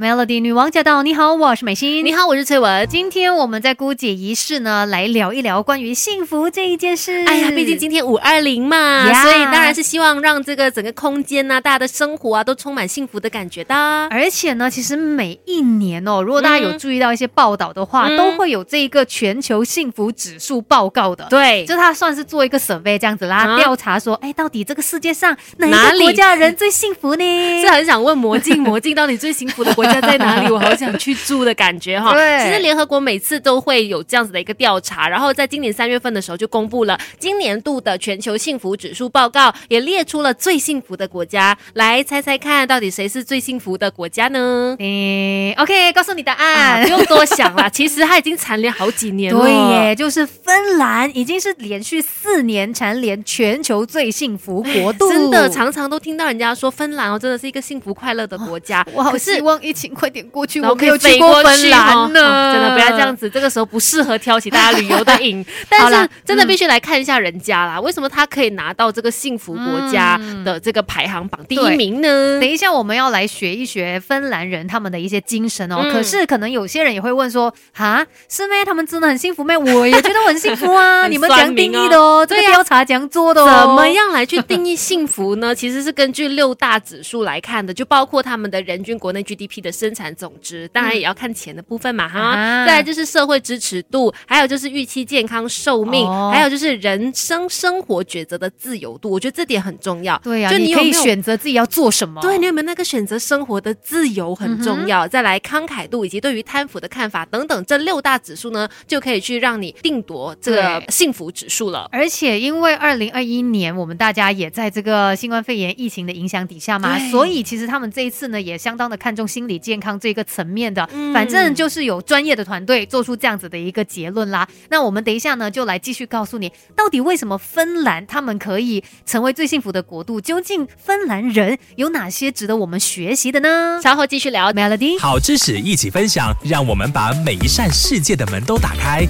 Melody 女王驾到！你好，我是美心。你好，我是崔文。今天我们在姑姐仪式呢，来聊一聊关于幸福这一件事。哎呀，毕竟今天五二零嘛，所以当然是希望让这个整个空间呐，大家的生活啊，都充满幸福的感觉的。而且呢，其实每一年哦，如果大家有注意到一些报道的话，都会有这一个全球幸福指数报告的。对，就它算是做一个 survey 这样子啦，调查说，哎，到底这个世界上哪个国家人最幸福呢？是很想问魔镜，魔镜到底最幸福的国？家在哪里？我好想去住的感觉哈。对，其实联合国每次都会有这样子的一个调查，然后在今年三月份的时候就公布了今年度的全球幸福指数报告，也列出了最幸福的国家。来猜猜看，到底谁是最幸福的国家呢？嗯，OK，告诉你答案，不用多想了。其实它已经蝉联好几年了。对耶，就是芬兰已经是连续四年蝉联全球最幸福国度。真的，常常都听到人家说芬兰哦，真的是一个幸福快乐的国家。我好希望一。请快点过去，我没有去过芬兰呢。真的不要这样子，这个时候不适合挑起大家旅游的瘾。但是真的必须来看一下人家啦，为什么他可以拿到这个幸福国家的这个排行榜第一名呢？等一下我们要来学一学芬兰人他们的一些精神哦。可是可能有些人也会问说，哈，是咩？他们真的很幸福咩？我也觉得很幸福啊。你们讲定义的哦，这个调查讲做的哦。怎么样来去定义幸福呢？其实是根据六大指数来看的，就包括他们的人均国内 GDP 的。生产总值当然也要看钱的部分嘛哈，再来就是社会支持度，还有就是预期健康寿命，还有就是人生生活抉择的自由度，我觉得这点很重要。对呀，就你可以选择自己要做什么，对你有没有那个选择生活的自由很重要。再来慷慨度以及对于贪腐的看法等等，这六大指数呢，就可以去让你定夺这个幸福指数了。而且因为二零二一年我们大家也在这个新冠肺炎疫情的影响底下嘛，所以其实他们这一次呢也相当的看重心理。健康这个层面的，反正就是有专业的团队做出这样子的一个结论啦。那我们等一下呢，就来继续告诉你，到底为什么芬兰他们可以成为最幸福的国度？究竟芬兰人有哪些值得我们学习的呢？稍后继续聊，Melody，好知识一起分享，让我们把每一扇世界的门都打开。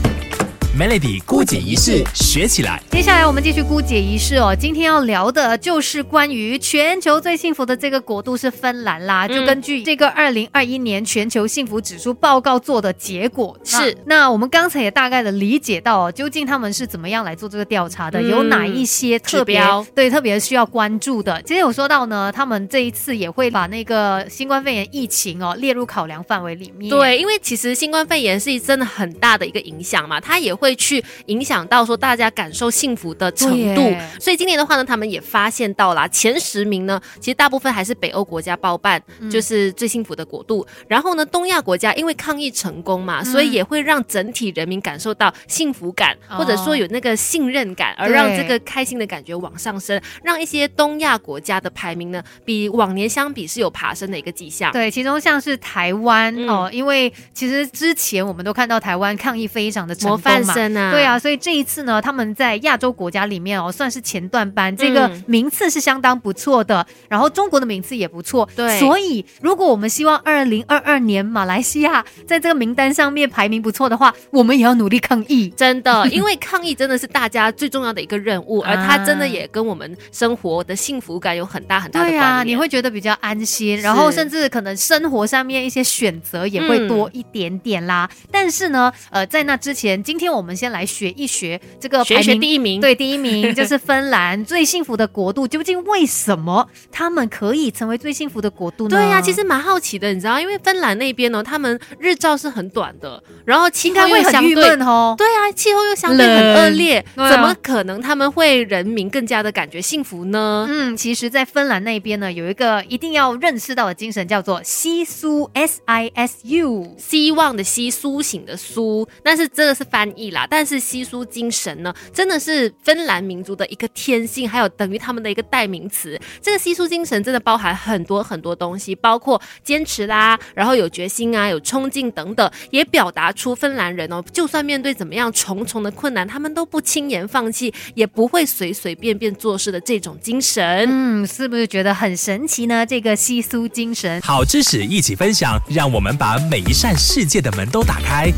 Melody 姑姐仪式学起来。接下来我们继续姑姐仪式哦。今天要聊的就是关于全球最幸福的这个国度是芬兰啦。就根据这个二零二一年全球幸福指数报告做的结果是。那我们刚才也大概的理解到哦，究竟他们是怎么样来做这个调查的，有哪一些特别对特别需要关注的。今天有说到呢，他们这一次也会把那个新冠肺炎疫情哦列入考量范围里面。对，因为其实新冠肺炎是真的很大的一个影响嘛，它也会。会去影响到说大家感受幸福的程度，所以今年的话呢，他们也发现到啦，前十名呢，其实大部分还是北欧国家包办，就是最幸福的国度。然后呢，东亚国家因为抗疫成功嘛，所以也会让整体人民感受到幸福感，或者说有那个信任感，而让这个开心的感觉往上升，让一些东亚国家的排名呢，比往年相比是有爬升的一个迹象。对，其中像是台湾哦，因为其实之前我们都看到台湾抗疫非常的模范生。对啊，所以这一次呢，他们在亚洲国家里面哦，算是前段班，这个名次是相当不错的。然后中国的名次也不错，对。所以如果我们希望二零二二年马来西亚在这个名单上面排名不错的话，我们也要努力抗疫。真的，因为抗疫真的是大家最重要的一个任务，而它真的也跟我们生活的幸福感有很大很大的关联。你会觉得比较安心，然后甚至可能生活上面一些选择也会多一点点啦。但是呢，呃，在那之前，今天我们。我们先来学一学这个学学第一名，对，第一名就是芬兰 最幸福的国度。究竟为什么他们可以成为最幸福的国度呢？对呀，其实蛮好奇的，你知道，因为芬兰那边呢，他们日照是很短的，然后气候又相对哦，对啊，气候又相对很恶劣，怎么可能他们会人民更加的感觉幸福呢？嗯，其实，在芬兰那边呢，有一个一定要认识到的精神，叫做西苏 S I S U，希望的希，苏醒的苏，但是这个是翻译啦。但是稀疏精神呢，真的是芬兰民族的一个天性，还有等于他们的一个代名词。这个稀疏精神真的包含很多很多东西，包括坚持啦，然后有决心啊，有冲劲等等，也表达出芬兰人哦，就算面对怎么样重重的困难，他们都不轻言放弃，也不会随随便便做事的这种精神。嗯，是不是觉得很神奇呢？这个稀疏精神，好知识一起分享，让我们把每一扇世界的门都打开。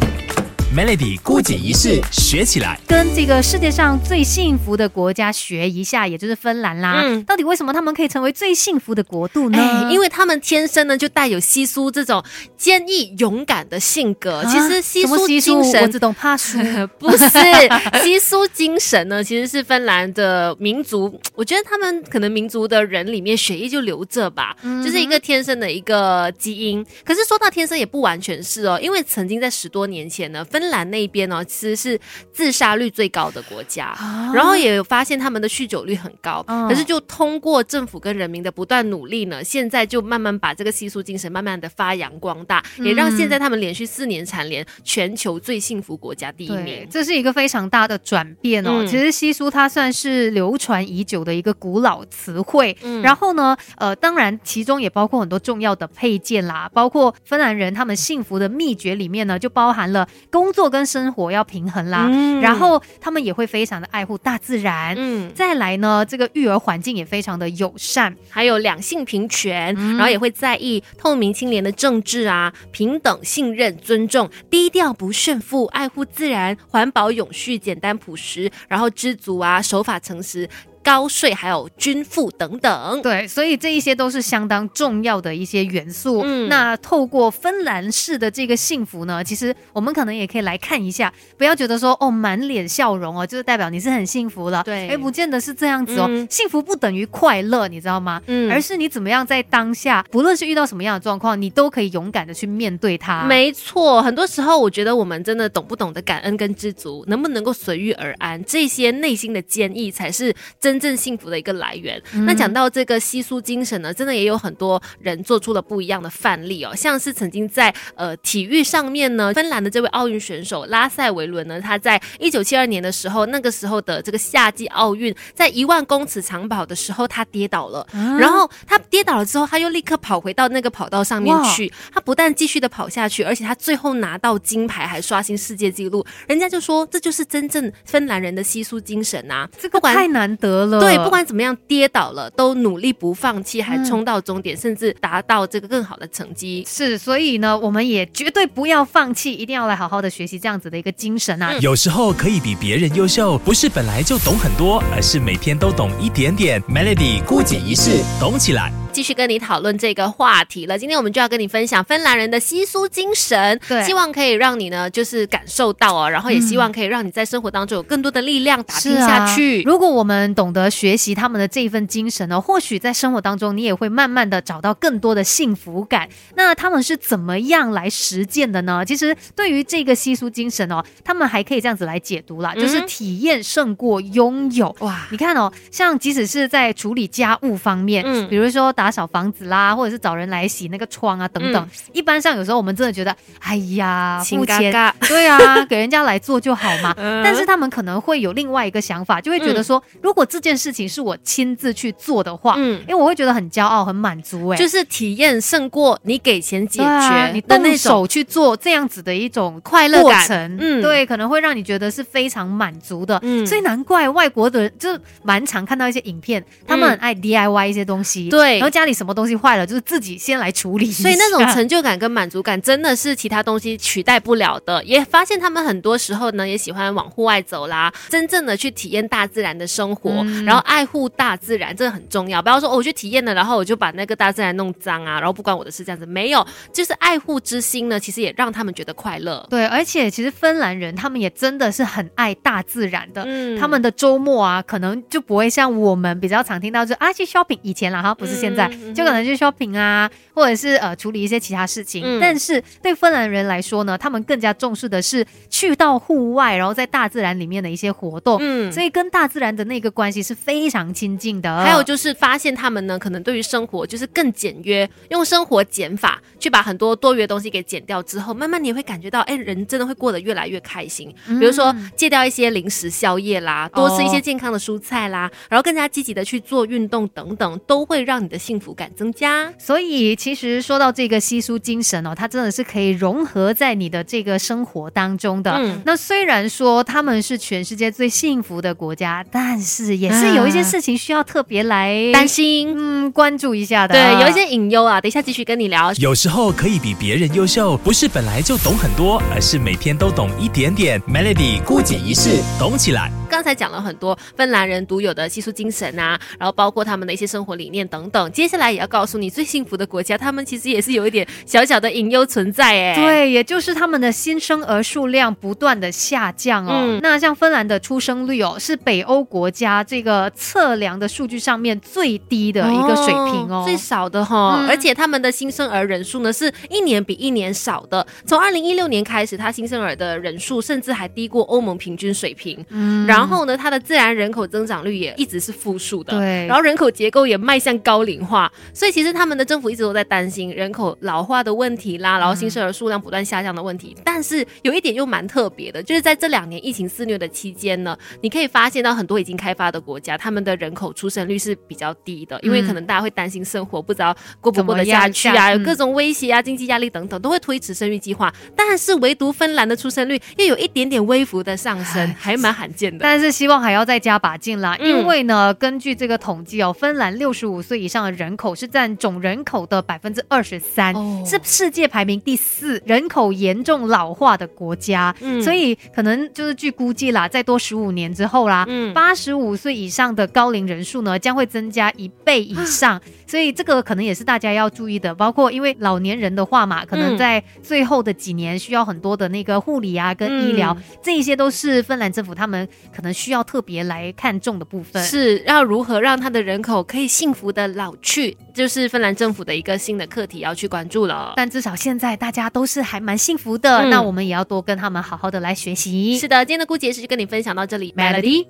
Melody 孤姐一式学起来。跟这个世界上最幸福的国家学一下，也就是芬兰啦。嗯到底为什么他们可以成为最幸福的国度呢？哎，因为他们天生呢就带有西苏这种坚毅勇敢的性格。其实西苏精神只懂怕输。不是 西苏精神呢，其实是芬兰的民族。我觉得他们可能民族的人里面血液就流着吧，嗯就是一个天生的一个基因。可是说到天生也不完全是哦，因为曾经在十多年前呢，芬兰那边呢其实是自杀率最高的国家，然后也有发现他们的酗酒率很高。哦可是就通过政府跟人民的不断努力呢，现在就慢慢把这个西苏精神慢慢的发扬光大，也让现在他们连续四年蝉联全球最幸福国家第一名，。这是一个非常大的转变哦。嗯其实西苏它算是流传已久的一个古老词汇，嗯然后呢，呃，当然其中也包括很多重要的配件啦，包括芬兰人他们幸福的秘诀里面呢，就包含了工作跟生活要平衡啦，嗯然后他们也会非常的爱护大自然。嗯，再来呢，这个育儿环境也非常的友善，还有两性平权，嗯然后也会在意透明清廉的政治啊，平等、信任、尊重，低调不炫富，爱护自然，环保永续，简单朴实，然后知足啊，守法诚实。高税还有均富等等，对，所以这一些都是相当重要的一些元素。嗯那透过芬兰式的这个幸福呢，其实我们可能也可以来看一下，不要觉得说哦满脸笑容哦，就是代表你是很幸福了。对哎，不见得是这样子哦。嗯幸福不等于快乐，你知道吗？嗯而是你怎么样在当下，不论是遇到什么样的状况，你都可以勇敢的去面对它。没错，很多时候我觉得我们真的懂不懂得感恩跟知足，能不能够随遇而安，这些内心的坚毅才是真正幸福的一个来源。那讲到这个稀疏精神呢，真的也有很多人做出了不一样的范例哦，像是曾经在呃体育上面呢，芬兰的这位奥运选手拉塞维伦呢，他在一九七二年的时候，那个时候的这个夏季奥运，在一万公尺长跑的时候，他跌倒了，然后他跌倒了之后，他又立刻跑回到那个跑道上面去，他不但继续的跑下去，而且他最后拿到金牌，还刷新世界纪录。人家就说这就是真正芬兰人的稀疏精神啊！这个太难得了。对，不管怎么样跌倒了，都努力不放弃，还嗯冲到终点，甚至达到这个更好的成绩。是，所以呢，我们也绝对不要放弃，一定要来好好的学习这样子的一个精神啊。有时候可以比别人优秀，不是本来就懂很多，而是每天都懂一点点。Melody 顾姐一世，懂起来。继续跟你讨论这个话题了。今天我们就要跟你分享芬兰人的稀疏精神，对希望可以让你呢，就是感受到哦，然后也希望可以让你在生活当中有更多的力量打拼下去。啊如果我们懂得学习他们的这一份精神呢，或许在生活当中你也会慢慢的找到更多的幸福感。那他们是怎么样来实践的呢？其实对于这个稀疏精神哦，他们还可以这样子来解读啦，嗯就是体验胜过拥有。哇，你看哦，像即使是在处理家务方面，嗯比如说打扫房子啦，或者是找人来洗那个窗啊等等，一般上有时候我们真的觉得，哎呀，亲付钱，嘎嘎，对啊，给人家来做就好嘛。嗯。但是他们可能会有另外一个想法，就会觉得说，如果这件事情是我亲自去做的话，嗯。因为我会觉得很骄傲、很满足、哎，就是体验胜过你给钱解决你动。手去做这样子的一种快乐感过程，嗯。对，可能会让你觉得是非常满足的，嗯。所以难怪外国的人就蛮常看到一些影片，他们很爱 DIY 一些东西，对。然后家里什么东西坏了，就是自己先来处理，所以那种成就感跟满足感真的是其他东西取代不了的。也发现他们很多时候呢，也喜欢往户外走啦，真正的去体验大自然的生活，嗯然后爱护大自然，这个很重要。不要说、哦、我去体验了，然后我就把那个大自然弄脏啊，然后不关我的事这样子。没有，就是爱护之心呢，其实也让他们觉得快乐。对，而且其实芬兰人他们也真的是很爱大自然的。嗯他们的周末啊，可能就不会像我们比较常听到就啊去 shopping，以前啦哈，不是现在，嗯嗯就可能去 shopping 啊，或者是呃处理一些其他事情。嗯但是对芬兰人来说呢，他们更加重视的是去到户外，然后在大自然里面的一些活动。嗯所以跟大自然的那个关系是非常亲近的。还有就是发现他们呢，可能对于生活就是更简约，用生活减法去把很多多余的东西给减掉之后，慢慢你会感觉到，哎，人真的会过得越来越开心。比如说戒掉一些零食宵夜啦，多吃一些健康的蔬菜啦，然后更加积极的去做运动等等，都会让你的心幸福感增加。所以其实说到这个稀疏精神哦，它真的是可以融合在你的这个生活当中的。嗯那虽然说他们是全世界最幸福的国家，但是也是有一些事情需要特别来担心，嗯关注一下的。对，有一些隐忧啊。等一下继续跟你聊。有时候可以比别人优秀，不是本来就懂很多，而是每天都懂一点点。Melody 孤姐一世，懂起来。刚才讲了很多芬兰人独有的习俗精神啊，然后包括他们的一些生活理念等等。接下来也要告诉你最幸福的国家，他们其实也是有一点小小的隐忧存在哎。，对，也就是他们的新生儿数量不断的下降哦。嗯那像芬兰的出生率哦，是北欧国家这个测量的数据上面最低的一个水平哦。最少的哈、嗯而且他们的新生儿人数呢是一年比一年少的。从二零一六年开始，他新生儿的人数甚至还低过欧盟平均水平。嗯然后呢，他的自然人口增长率也一直是负数的，对然后人口结构也迈向高龄化，所以其实他们的政府一直都在担心人口老化的问题啦，然后新生儿数量不断下降的问题。但是有一点又蛮特别的，就是在这两年疫情肆虐的期间呢，你可以发现到很多已经开发的国家，他们的人口出生率是比较低的，因为可能大家会担心生活不知道过不过得下去啊，有各种威胁啊、经济压力等等，都会推迟生育计划。但是唯独芬兰的出生率又有一点点微幅的上升，还蛮罕见的。但是希望还要再加把劲啦，嗯因为呢，根据这个统计哦，芬兰六十五岁以上的人口是占总人口的百分之二十三，哦是世界排名第四，人口严重老化的国家。嗯所以可能就是据估计啦，再多十五年之后啦，嗯八十五岁以上的高龄人数呢将会增加一倍以上，所以这个可能也是大家要注意的。包括因为老年人的话嘛，可能嗯在最后的几年需要很多的那个护理啊跟医疗，嗯这一些都是芬兰政府他们可能需要特别来看重的部分。是要如何让他的人口可以幸福的老去，就是芬兰政府的一个新的课题要去关注了。但至少现在大家都是还蛮幸福的，嗯那我们也要多跟他们好好的来学习。是的，今天的顾姐是就跟你分享到这里 Melody